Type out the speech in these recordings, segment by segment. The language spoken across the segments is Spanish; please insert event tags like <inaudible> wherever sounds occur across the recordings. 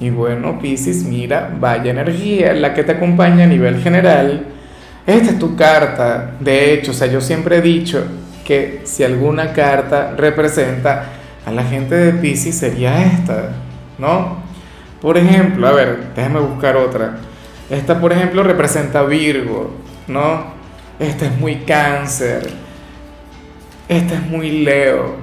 Y bueno, Piscis, mira, vaya energía la que te acompaña a nivel general. Esta es tu carta. De hecho, o sea, yo siempre he dicho que si alguna carta representa a la gente de Piscis sería esta, ¿no? Por ejemplo, a ver, déjame buscar otra. Esta, por ejemplo, representa Virgo, ¿no? Esta es muy cáncer. Esta es muy Leo.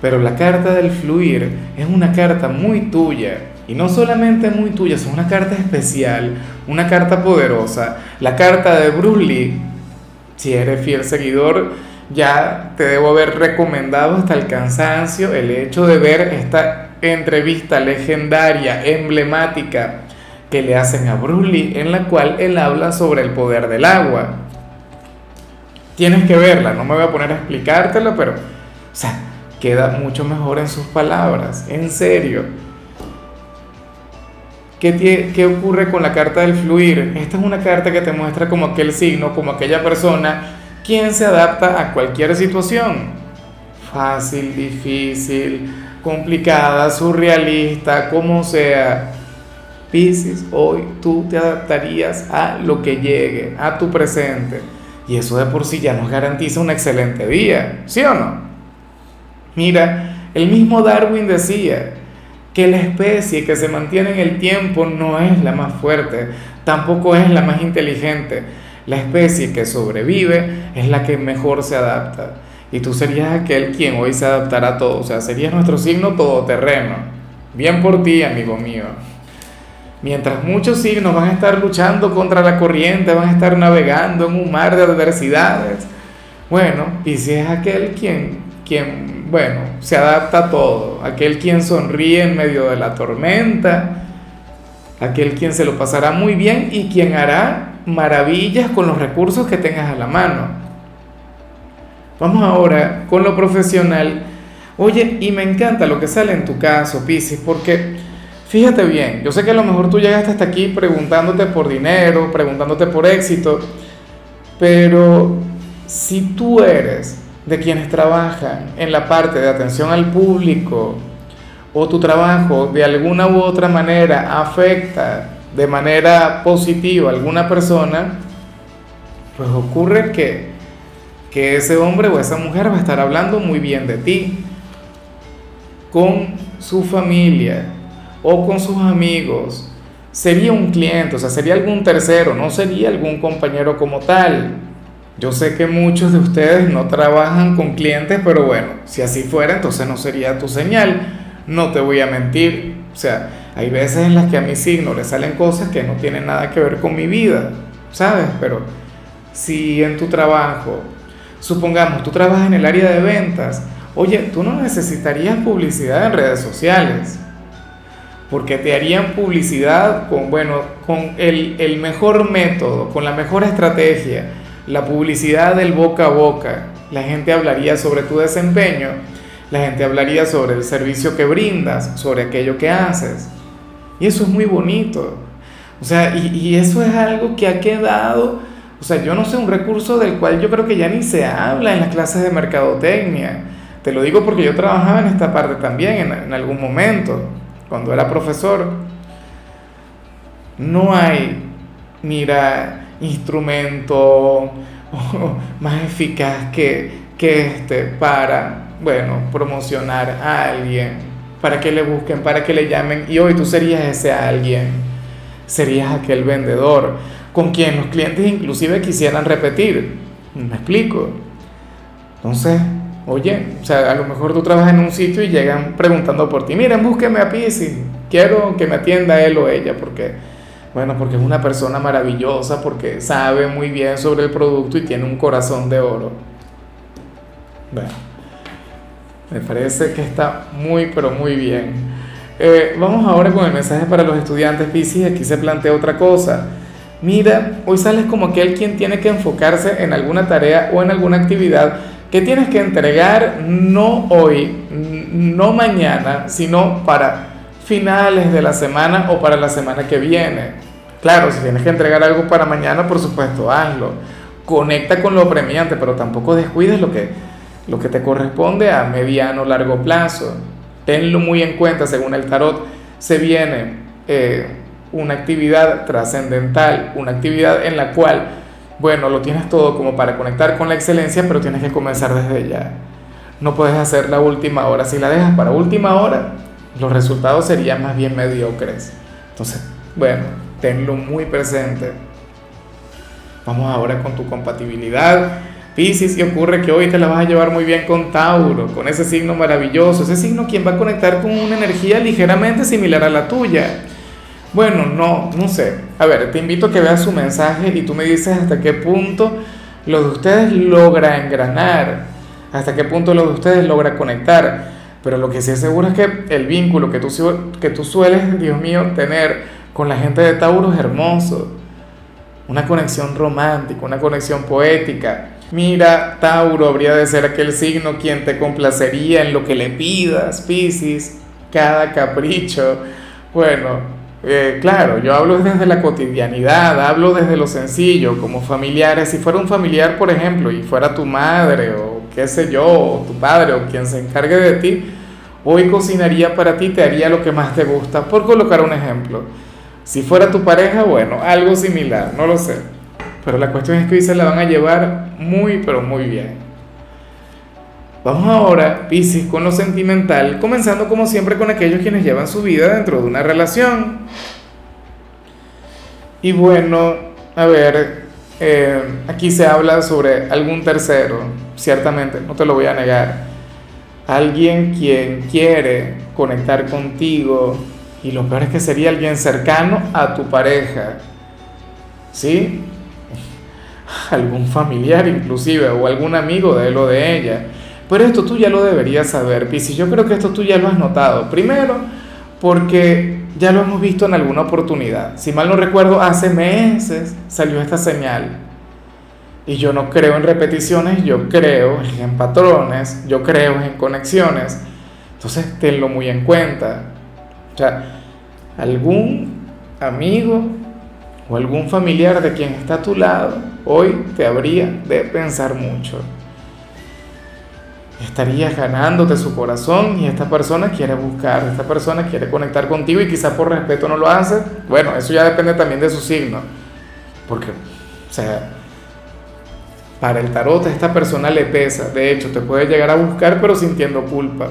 Pero la carta del fluir es una carta muy tuya y no solamente muy tuya, es una carta especial, una carta poderosa, la carta de Bruce. Si eres fiel seguidor, ya te debo haber recomendado hasta el cansancio el hecho de ver esta entrevista legendaria, emblemática, que le hacen a Bruce en la cual él habla sobre el poder del agua. Tienes que verla, no me voy a poner a explicártela, pero, queda mucho mejor en sus palabras, en serio. ¿Qué, ¿Qué, ocurre con la carta del fluir? Esta es una carta que te muestra como aquel signo, como aquella persona quien se adapta a cualquier situación. Fácil, difícil, complicada, surrealista, como sea. Piscis, hoy tú te adaptarías a lo que llegue, a tu presente. Y eso de por sí ya nos garantiza un excelente día, ¿sí o no? Mira, el mismo Darwin decía, que la especie que se mantiene en el tiempo no es la más fuerte, tampoco es la más inteligente. La especie que sobrevive es la que mejor se adapta. Y tú serías aquel quien hoy se adaptará a todo, o sea, serías nuestro signo todoterreno. Bien por ti, amigo mío. Mientras muchos signos van a estar luchando contra la corriente, van a estar navegando en un mar de adversidades, bueno, si es aquel quien, quien bueno, se adapta a todo. Aquel quien sonríe en medio de la tormenta, aquel quien se lo pasará muy bien y quien hará maravillas con los recursos que tengas a la mano. Vamos ahora con lo profesional. Oye, y me encanta lo que sale en tu caso, Piscis, porque fíjate bien, yo sé que a lo mejor tú llegaste hasta aquí preguntándote por dinero, preguntándote por éxito, pero si tú eres de quienes trabajan en la parte de atención al público o tu trabajo de alguna u otra manera afecta de manera positiva a alguna persona, pues ocurre que, que ese hombre o esa mujer va a estar hablando muy bien de ti con su familia o con sus amigos. Sería un cliente, o sea, sería algún tercero, no sería algún compañero como tal. Yo sé que muchos de ustedes no trabajan con clientes, pero bueno, si así fuera, entonces no sería tu señal. No te voy a mentir. O sea, hay veces en las que a mi signo le salen cosas que no tienen nada que ver con mi vida, ¿sabes? Pero si en tu trabajo, supongamos, tú trabajas en el área de ventas, oye, tú no necesitarías publicidad en redes sociales, porque te harían publicidad con, bueno, con el, el mejor método, con la mejor estrategia la publicidad del boca a boca. La gente hablaría sobre tu desempeño, la gente hablaría sobre el servicio que brindas, sobre aquello que haces. Y eso es muy bonito. O sea, y, eso es algo que ha quedado, o sea, yo no sé, un recurso del cual yo creo que ya ni se habla en las clases de mercadotecnia. Te lo digo porque yo trabajaba en esta parte también en, en algún momento, cuando era profesor. No hay, mira, instrumento <laughs> más eficaz que, que este para, bueno, promocionar a alguien, para que le busquen, para que le llamen. Y hoy tú serías ese alguien, serías aquel vendedor con quien los clientes inclusive quisieran repetir. ¿Me explico? Entonces, oye, o sea, a lo mejor tú trabajas en un sitio y llegan preguntando por ti, miren, búsqueme a Pisi, quiero que me atienda él o ella, porque bueno, porque es una persona maravillosa, porque sabe muy bien sobre el producto y tiene un corazón de oro. Me parece que está muy, pero muy bien. Eh, vamos ahora con el mensaje para los estudiantes Pisces. Aquí se plantea otra cosa. Mira, hoy sales como aquel quien tiene que enfocarse en alguna tarea o en alguna actividad que tienes que entregar no hoy, no mañana, sino para finales de la semana o para la semana que viene. Claro, si tienes que entregar algo para mañana, por supuesto, hazlo. Conecta con lo premiante, pero tampoco descuides lo que, lo que te corresponde a mediano o largo plazo. Tenlo muy en cuenta, según el tarot, se viene eh, una actividad trascendental, una actividad en la cual, bueno, lo tienes todo como para conectar con la excelencia, pero tienes que comenzar desde ya. No puedes hacer la última hora. Si la dejas para última hora, los resultados serían más bien mediocres. Entonces, bueno, tenlo muy presente. Vamos ahora con tu compatibilidad. Piscis, y ocurre que hoy te la vas a llevar muy bien con Tauro, con ese signo maravilloso, ese signo quien va a conectar con una energía ligeramente similar a la tuya. Bueno, no, no sé. A ver, te invito a que veas su mensaje y tú me dices hasta qué punto lo de ustedes logra engranar, hasta qué punto lo de ustedes logra conectar. Pero lo que sí es es que el vínculo que tú, que tú sueles, Dios mío, tener con la gente de Tauro es hermoso. Una conexión romántica, una conexión poética. Mira, Tauro habría de ser aquel signo quien te complacería en lo que le pidas, Piscis, cada capricho. Bueno, eh, claro, yo hablo desde la cotidianidad, hablo desde lo sencillo, como familiares. Si fuera un familiar, por ejemplo, y fuera tu madre o qué sé yo, o tu padre o quien se encargue de ti, hoy cocinaría para ti, te haría lo que más te gusta, por colocar un ejemplo. Si fuera tu pareja, bueno, algo similar, no lo sé. Pero la cuestión es que hoy se la van a llevar muy, pero muy bien. Vamos ahora, Piscis, con lo sentimental, comenzando como siempre con aquellos quienes llevan su vida dentro de una relación. Y bueno, a ver, eh, aquí se habla sobre algún tercero, ciertamente, no te lo voy a negar. Alguien quien quiere conectar contigo y lo peor es que sería alguien cercano a tu pareja. ¿Sí? Algún familiar inclusive o algún amigo de él o de ella pero esto tú ya lo deberías saber, Piscis. Yo creo que esto tú ya lo has notado. Primero, porque ya lo hemos visto en alguna oportunidad. Si mal no recuerdo, hace meses salió esta señal. Y yo no creo en repeticiones, yo creo en patrones, yo creo en conexiones. Entonces, tenlo muy en cuenta. O sea, algún amigo o algún familiar de quien está a tu lado hoy te habría de pensar mucho estarías ganándote su corazón y esta persona quiere buscar, esta persona quiere conectar contigo y quizá por respeto no lo hace. Bueno, eso ya depende también de su signo. Porque, o sea, para el tarot esta persona le pesa. De hecho, te puede llegar a buscar pero sintiendo culpa.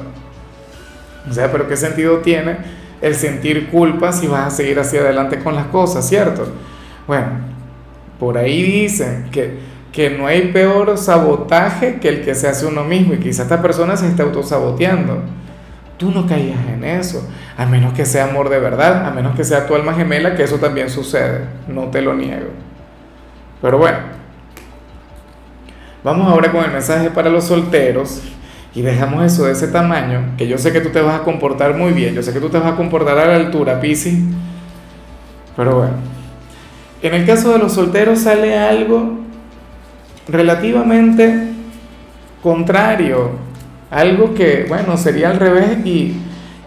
O sea, pero ¿qué sentido tiene el sentir culpa si vas a seguir hacia adelante con las cosas, cierto? Bueno, por ahí dicen que que no hay peor sabotaje que el que se hace uno mismo y quizá esta persona se está autosaboteando. Tú no caías en eso, a menos que sea amor de verdad, a menos que sea tu alma gemela, que eso también sucede, no te lo niego. Pero bueno, vamos ahora con el mensaje para los solteros y dejamos eso de ese tamaño, que yo sé que tú te vas a comportar muy bien, yo sé que tú te vas a comportar a la altura, Pisi. Pero bueno, en el caso de los solteros sale algo relativamente contrario, algo que, bueno, sería al revés y,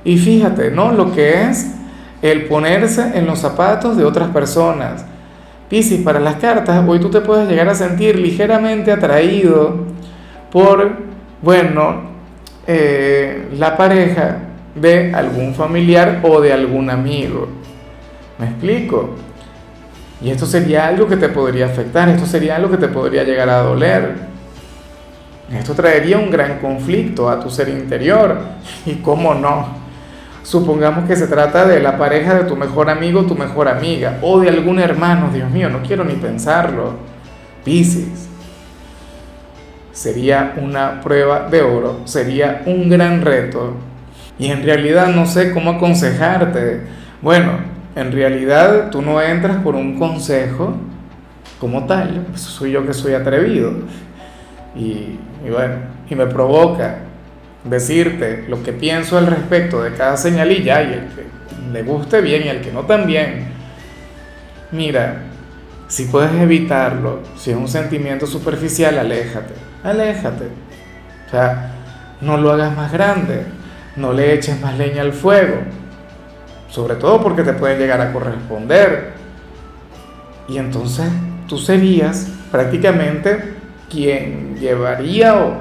y fíjate, ¿no? Lo que es el ponerse en los zapatos de otras personas. Piscis, para las cartas, hoy tú te puedes llegar a sentir ligeramente atraído por, bueno, eh, la pareja de algún familiar o de algún amigo. ¿Me explico? Y esto sería algo que te podría afectar, esto sería algo que te podría llegar a doler. Esto traería un gran conflicto a tu ser interior. ¿Y cómo no? Supongamos que se trata de la pareja de tu mejor amigo, tu mejor amiga, o de algún hermano, Dios mío, no quiero ni pensarlo. Piscis. Sería una prueba de oro, sería un gran reto. Y en realidad no sé cómo aconsejarte. Bueno, en realidad tú no entras por un consejo como tal, eso soy yo que soy atrevido. Y, bueno, y me provoca decirte lo que pienso al respecto de cada señalilla y el que le guste bien y el que no también. Mira, Si puedes evitarlo, si es un sentimiento superficial, aléjate, aléjate. O sea, no lo hagas más grande, no le eches más leña al fuego, sobre todo porque te pueden llegar a corresponder. Y entonces tú serías prácticamente quien llevaría o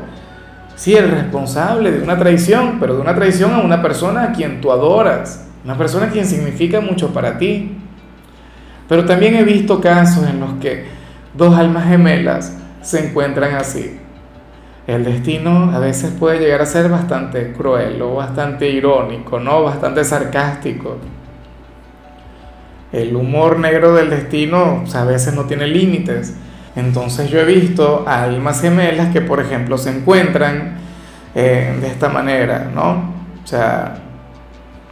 sí el responsable de una traición, pero de una traición a una persona a quien tú adoras, una persona a quien significa mucho para ti. Pero también he visto casos en los que dos almas gemelas se encuentran así. El destino a veces puede llegar a ser bastante cruel o bastante irónico, ¿no? Bastante sarcástico. El humor negro del destino a veces no tiene límites. Entonces yo he visto almas gemelas que, por ejemplo, se encuentran eh, de esta manera, ¿no? O sea,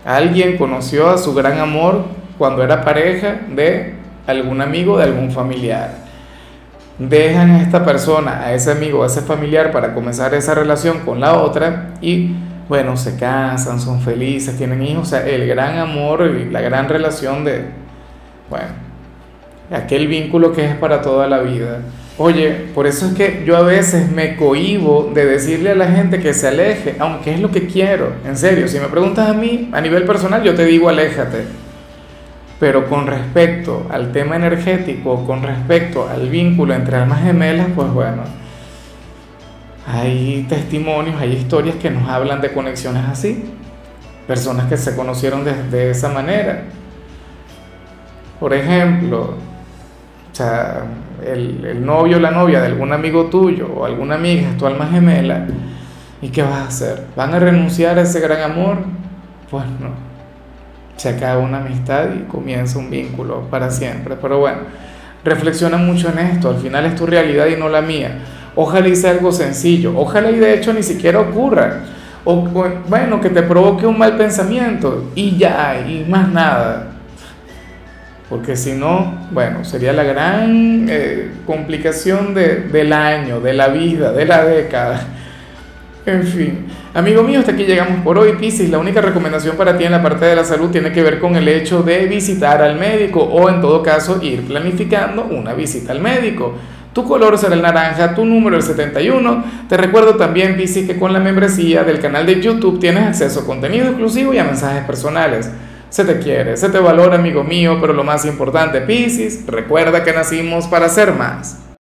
alguien conoció a su gran amor cuando era pareja de algún amigo, de algún familiar. Dejan a esta persona, a ese amigo, a ese familiar para comenzar esa relación con la otra y bueno, se casan, son felices, tienen hijos, o sea, el gran amor y la gran relación de, bueno, aquel vínculo que es para toda la vida. Oye, por eso es que yo a veces me cohibo de decirle a la gente que se aleje, aunque es lo que quiero, en serio, si me preguntas a mí, a nivel personal, yo te digo aléjate pero con respecto al tema energético, con respecto al vínculo entre almas gemelas, pues bueno, hay testimonios, hay historias que nos hablan de conexiones así. Personas que se conocieron de, esa manera. Por ejemplo, o sea, el, el novio o la novia de algún amigo tuyo o alguna amiga es tu alma gemela. ¿Y qué vas a hacer? ¿Van a renunciar a ese gran amor? Pues no se acaba una amistad y comienza un vínculo para siempre. Pero bueno, reflexiona mucho en esto, al final es tu realidad y no la mía. Ojalá y sea algo sencillo, ojalá y de hecho ni siquiera ocurra. O bueno, que te provoque un mal pensamiento y ya, y más nada. Porque si no, bueno, sería la gran eh, complicación de, del año, de la vida, de la década. En fin, amigo mío, hasta aquí llegamos por hoy, Piscis. La única recomendación para ti en la parte de la salud tiene que ver con el hecho de visitar al médico o en todo caso ir planificando una visita al médico. Tu color será el naranja, tu número el 71. Te recuerdo también, Piscis, que con la membresía del canal de YouTube tienes acceso a contenido exclusivo y a mensajes personales. Se te quiere, se te valora, amigo mío, pero lo más importante, Piscis, recuerda que nacimos para ser más.